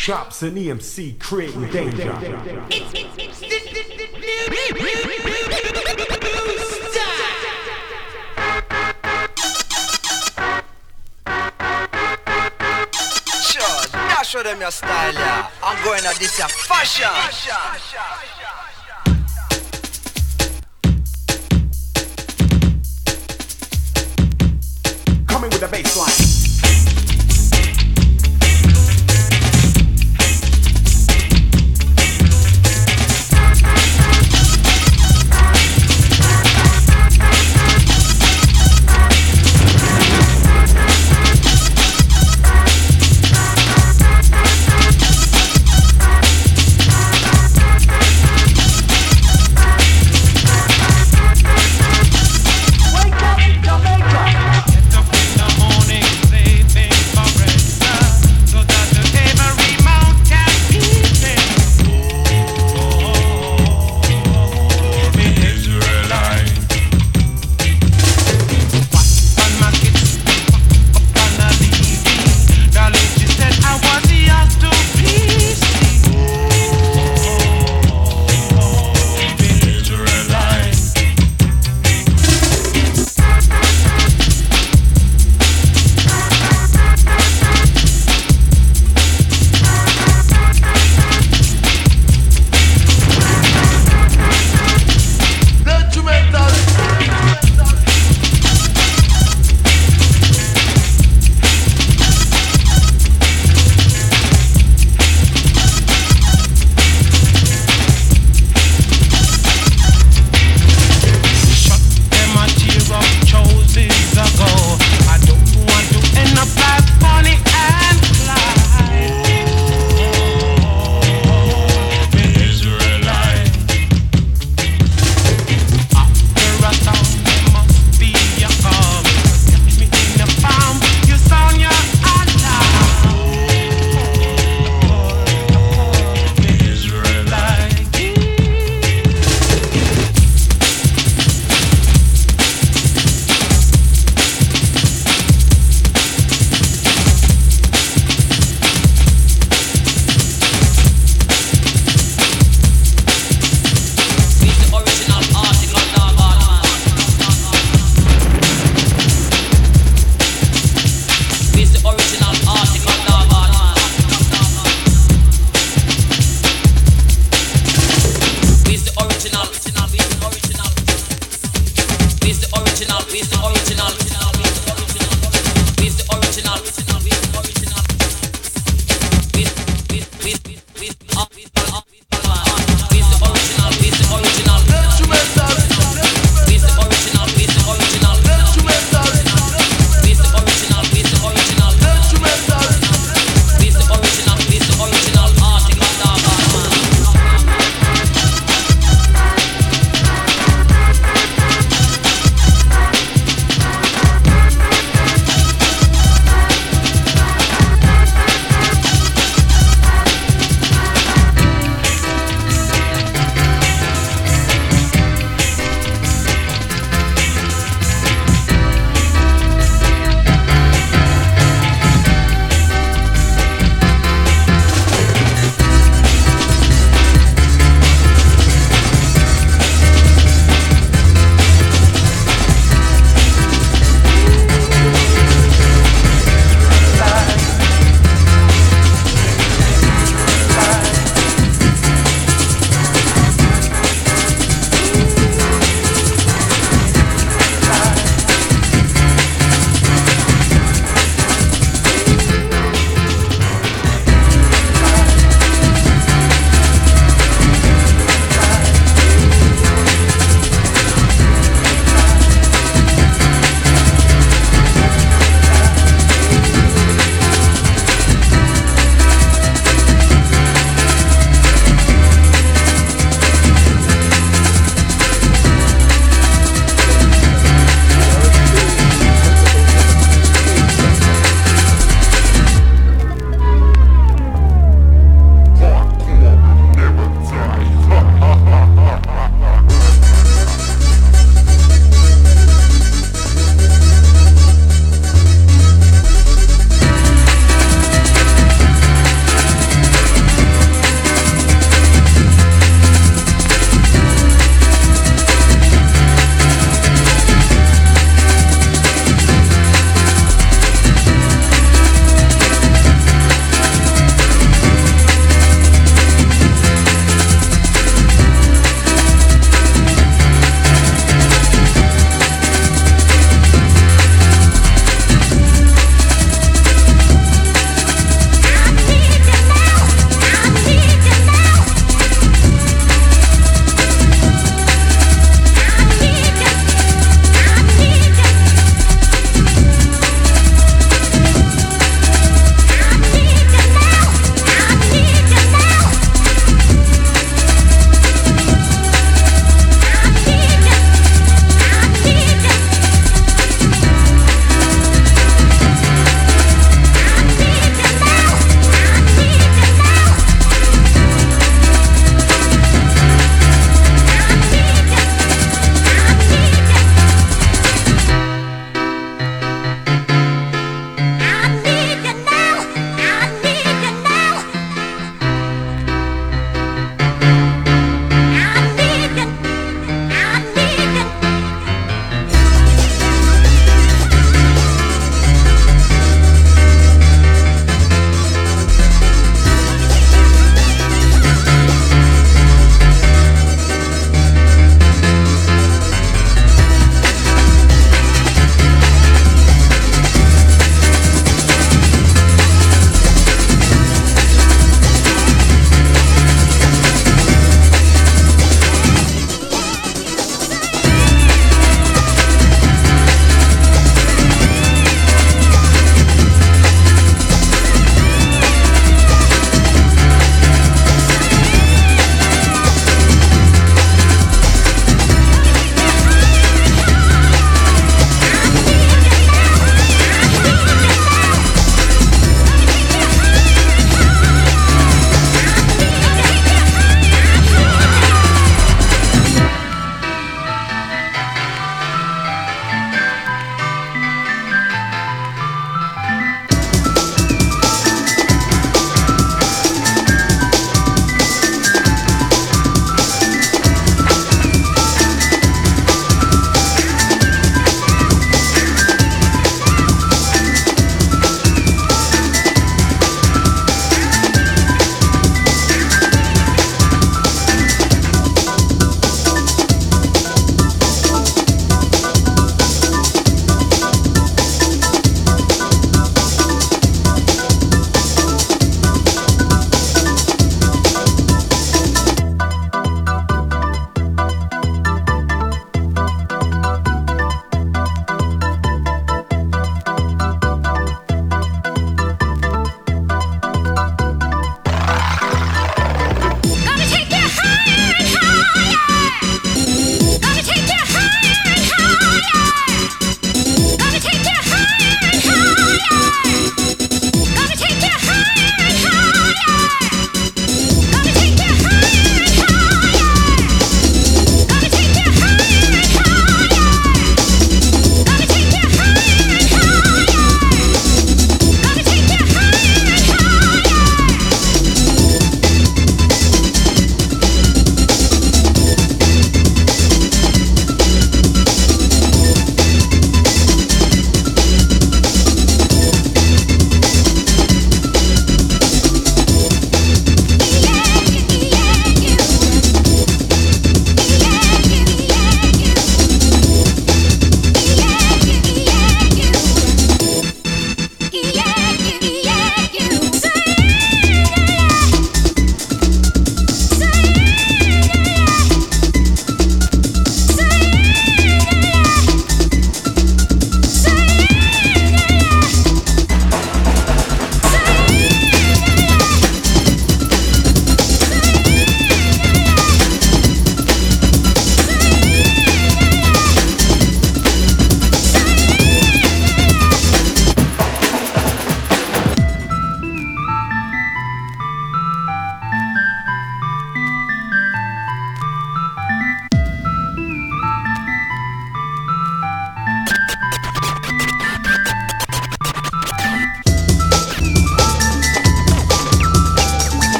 Chops and EMC creating danger. It's, it's, it's, Sure, show them your style, yeah. I'm going at this, yeah, fashion. Coming with the baseline.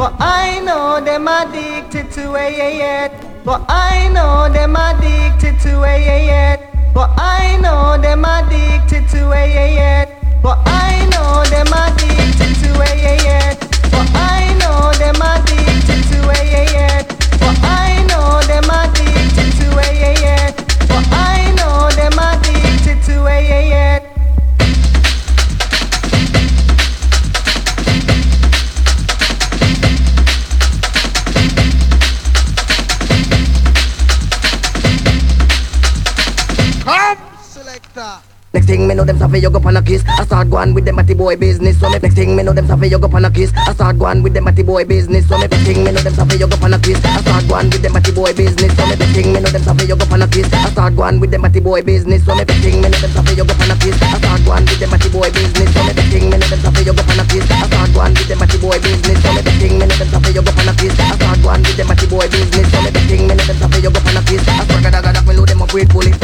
But I know them addicted to yet. But I know them addicted to yet. But I know them addicted to yet. But I know them addicted to yet. But I know them addicted to yet. But I know them addicted to a But I know them addicted to a Next thing me know them savvy you go on a kiss. I start going with them batty boy business. So me next thing me know them savvy you go on a kiss. I start going with them batty boy business. So me next thing me know them savvy you go on a kiss. I start going with them batty boy business. So me next thing me know them savvy you go on a kiss. I start going with them batty boy business. So me next thing me know them savvy you go on a kiss. I start going with them batty boy business. So me next thing me know them savvy you go on a kiss. I start going with them batty boy business. So me next thing me know them savvy you go on a kiss. I start going with them batty boy business. So me next thing me know them savvy you go on a kiss. I swear God, God, me load them up with bullet.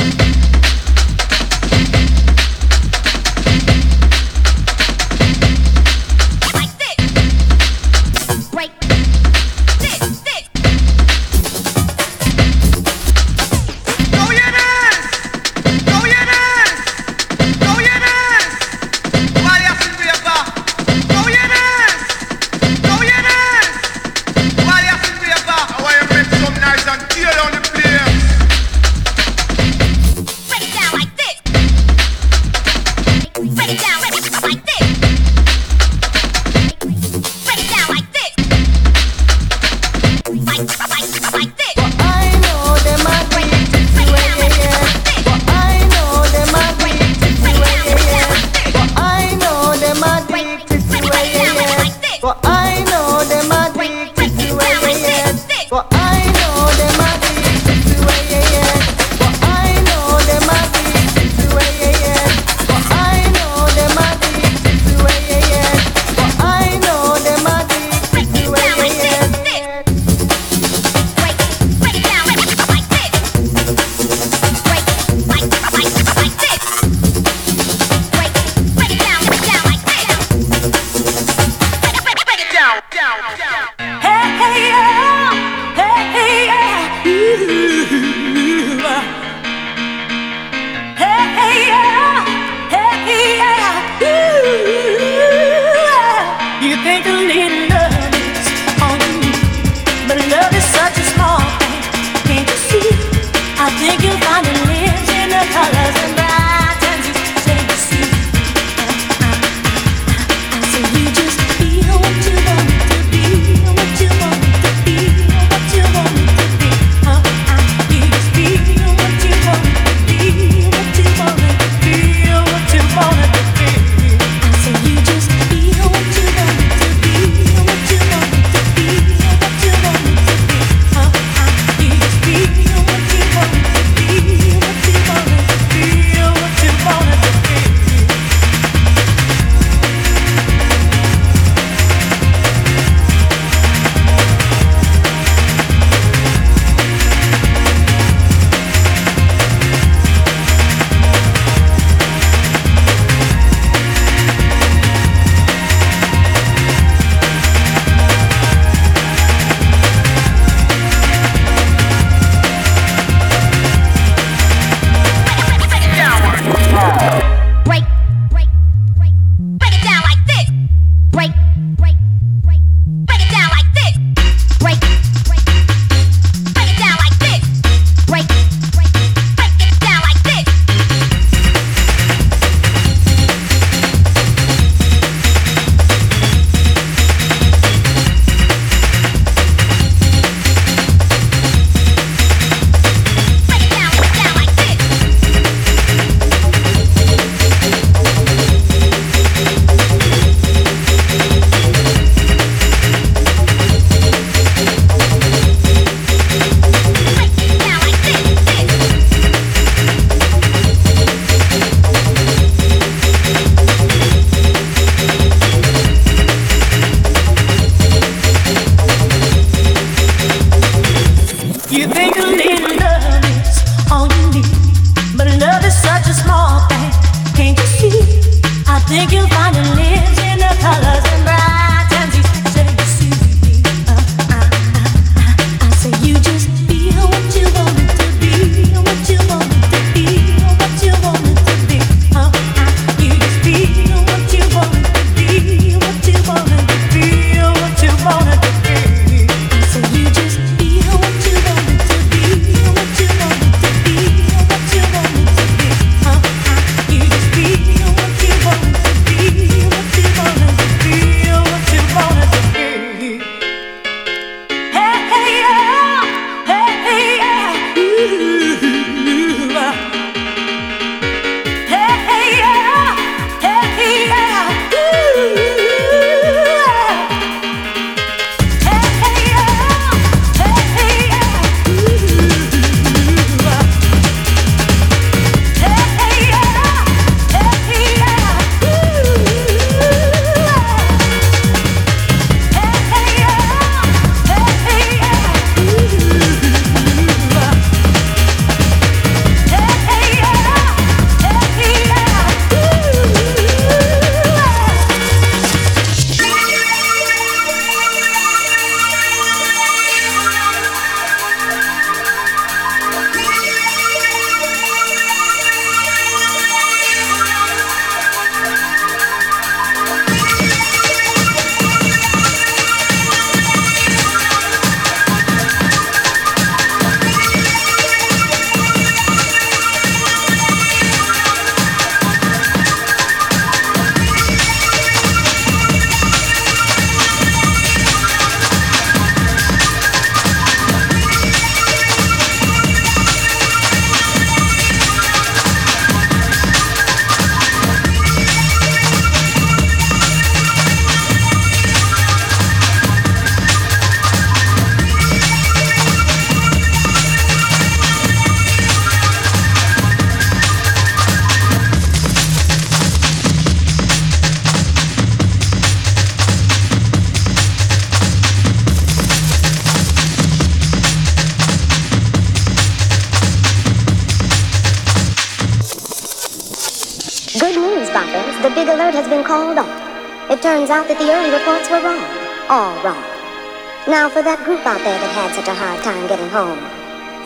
Home,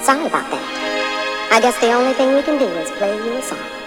sorry about that. I guess the only thing we can do is play you a song.